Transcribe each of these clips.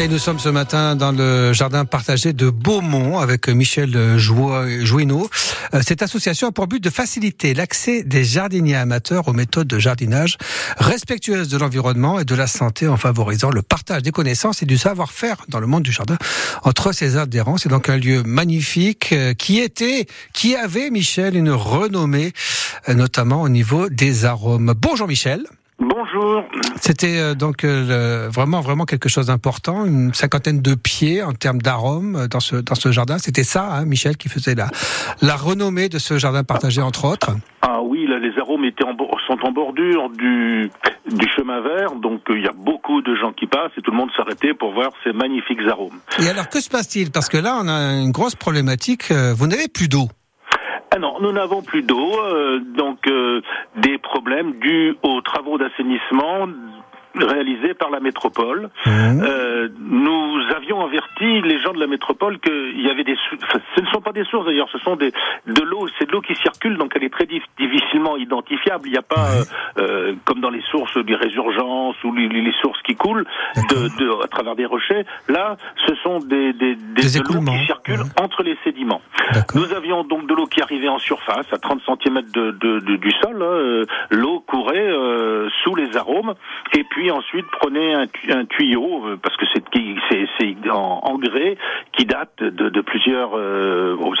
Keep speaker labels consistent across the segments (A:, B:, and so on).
A: Et nous sommes ce matin dans le jardin partagé de Beaumont avec Michel Jouineau. Euh, cette association a pour but de faciliter l'accès des jardiniers amateurs aux méthodes de jardinage respectueuses de l'environnement et de la santé en favorisant le partage des connaissances et du savoir-faire dans le monde du jardin entre ses adhérents. C'est donc un lieu magnifique euh, qui était, qui avait, Michel, une renommée, euh, notamment au niveau des arômes. Bonjour Michel.
B: Bonjour.
A: C'était euh, donc euh, vraiment vraiment quelque chose d'important, une cinquantaine de pieds en termes d'arômes euh, dans ce dans ce jardin. C'était ça, hein, Michel, qui faisait la la renommée de ce jardin partagé entre autres.
B: Ah oui, là, les arômes étaient en, sont en bordure du du chemin vert, donc il y a beaucoup de gens qui passent et tout le monde s'arrêtait pour voir ces magnifiques arômes.
A: Et alors que se passe-t-il? Parce que là, on a une grosse problématique. Vous n'avez plus d'eau.
B: Ah non, nous n'avons plus d'eau, euh, donc euh, des problèmes dus aux travaux d'assainissement réalisé par la métropole. Mmh. Euh, nous avions averti les gens de la métropole qu'il y avait des enfin, ce ne sont pas des sources d'ailleurs, ce sont des de l'eau, c'est de l'eau qui circule donc elle est très difficilement identifiable. Il n'y a pas euh, euh, comme dans les sources des résurgences ou les, les sources qui coulent de, de, à travers des rochers. Là, ce sont des des, qui circule ouais. entre les sédiments. Nous avions donc de l'eau qui arrivait en surface à 30 cm de, de, du sol. Hein. Euh, l'eau courait euh, sous les arômes et puis ensuite prenez un, un tuyau parce que c'est c'est en, en grès qui date de, plusieurs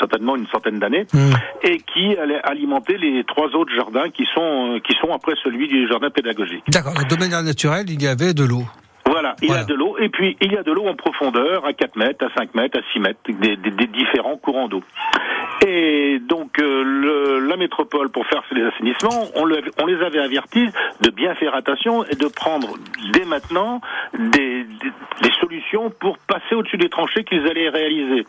B: certainement une centaine d'années mmh. et qui allait alimenter les trois autres jardins qui sont qui sont après celui du jardin pédagogique.
A: D'accord. De manière naturelle, il y avait de l'eau.
B: Voilà, il voilà. y a de l'eau, et puis il y a de l'eau en profondeur, à 4 mètres, à 5 mètres, à 6 mètres, des, des, des différents courants d'eau. Et donc euh, le, la métropole, pour faire les assainissements, on, le, on, les avait avertis de bien faire attention et de prendre dès maintenant des, des solutions pour passer au-dessus des tranchées qu'ils allaient réaliser.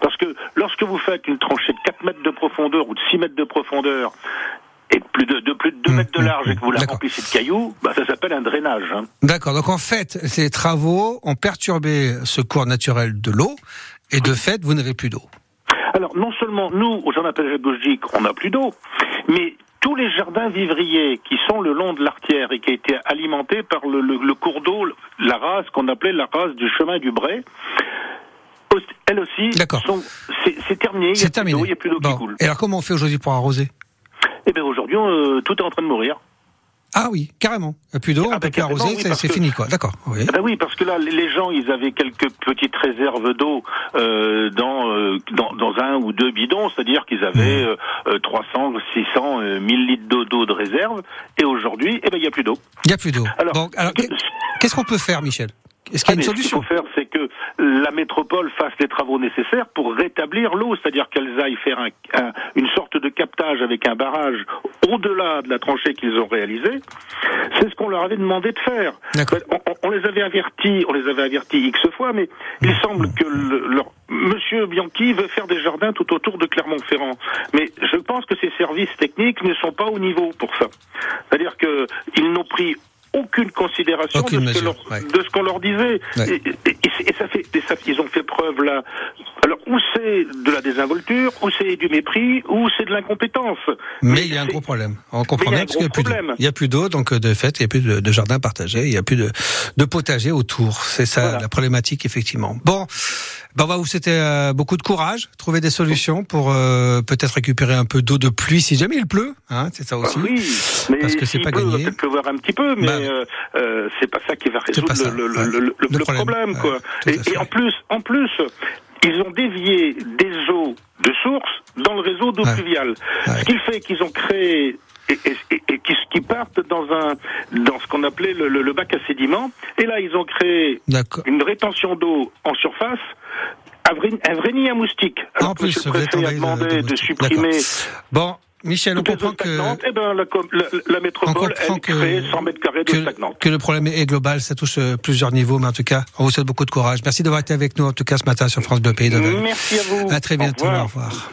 B: Parce que lorsque vous faites une tranchée de 4 mètres de profondeur ou de 6 mètres de profondeur, et plus de, de plus de 2 mmh, mètres de large et que vous la remplissez de cailloux, bah, ça s'appelle un drainage. Hein.
A: D'accord. Donc en fait, ces travaux ont perturbé ce cours naturel de l'eau et de fait, vous n'avez plus d'eau.
B: Alors non seulement nous, au jardin pédagogique, on n'a plus d'eau, mais tous les jardins vivriers qui sont le long de l'artière et qui a été alimentés par le, le, le cours d'eau, la race qu'on appelait la race du chemin du Bray, elle aussi, c'est terminé.
A: C'est terminé.
B: Il n'y a plus d'eau
A: bon.
B: qui coule.
A: Et alors comment on fait aujourd'hui pour arroser?
B: Eh bien aujourd'hui, euh, tout est en train de mourir.
A: Ah oui, carrément. A plus d'eau, ah, on peut plus arroser, oui, c'est fini quoi. D'accord. Oui.
B: Ah ben oui, parce que là, les gens, ils avaient quelques petites réserves d'eau euh, dans, euh, dans, dans un ou deux bidons, c'est-à-dire qu'ils avaient mmh. euh, 300, 600, 1000 litres d'eau de réserve. Et aujourd'hui, eh ben il n'y a plus d'eau.
A: Il n'y a plus d'eau. Alors, bon, alors qu'est-ce qu'on peut faire, Michel? Est-ce qu'il y a une
B: ah,
A: solution
B: Ce qu'il faut faire, c'est que la métropole fasse les travaux nécessaires pour rétablir l'eau, c'est-à-dire qu'elles aillent faire un, un, une sorte de captage avec un barrage au-delà de la tranchée qu'ils ont réalisée. C'est ce qu'on leur avait demandé de faire. On, on, les avait avertis, on les avait avertis x fois, mais il semble que le, leur, Monsieur Bianchi veut faire des jardins tout autour de Clermont-Ferrand, mais je pense que ces services techniques ne sont pas au niveau pour ça. C'est-à-dire qu'ils n'ont pris aucune considération
A: aucune
B: de, ce
A: mesure,
B: leur, ouais. de, ce qu'on leur disait. Ouais. Et, et, et, ça fait, et ça, ils ont fait preuve là. Alors, ou c'est de la désinvolture, ou c'est du mépris, ou c'est de l'incompétence.
A: Mais, Mais il y a un gros problème. On comprend bien parce qu'il n'y a plus d'eau. donc de fait, il n'y a plus de, de jardin partagé, il n'y a plus de, de potager autour. C'est ça voilà. la problématique, effectivement. Bon, ben on va vous souhaiter euh, beaucoup de courage, trouver des solutions pour euh, peut-être récupérer un peu d'eau de pluie si jamais il pleut. Hein, c'est ça aussi.
B: Ah oui, mais
A: parce que c'est pas
B: peut,
A: gagné.
B: Peut-être pleuvoir un petit peu, mais bah, euh, c'est pas ça qui va résoudre le, le, le, le, problème. problème quoi. et, et en plus, en plus, ils ont dévié des eaux de source dans le réseau d'eau ouais. pluviale. Ouais. Ce qui fait qu'ils ont créé et, et, et, qui, qui, partent dans un dans ce qu'on appelait le, le, le, bac à sédiments. Et là, ils ont créé une rétention d'eau en surface. Un vrai, un vrai nid à moustiques.
A: Alors, en plus,
B: le préfet a demandé de, de, de supprimer.
A: Bon, Michel, on comprend que
B: eh ben, la, la, la, métropole elle
A: que,
B: crée 100 mètres carrés de stagnante.
A: Que le problème est global, ça touche euh, plusieurs niveaux, mais en tout cas, on vous souhaite beaucoup de courage. Merci d'avoir été avec nous en tout cas ce matin sur France Bleu Pays
B: Merci à vous.
A: À très bientôt. Au revoir. Au revoir.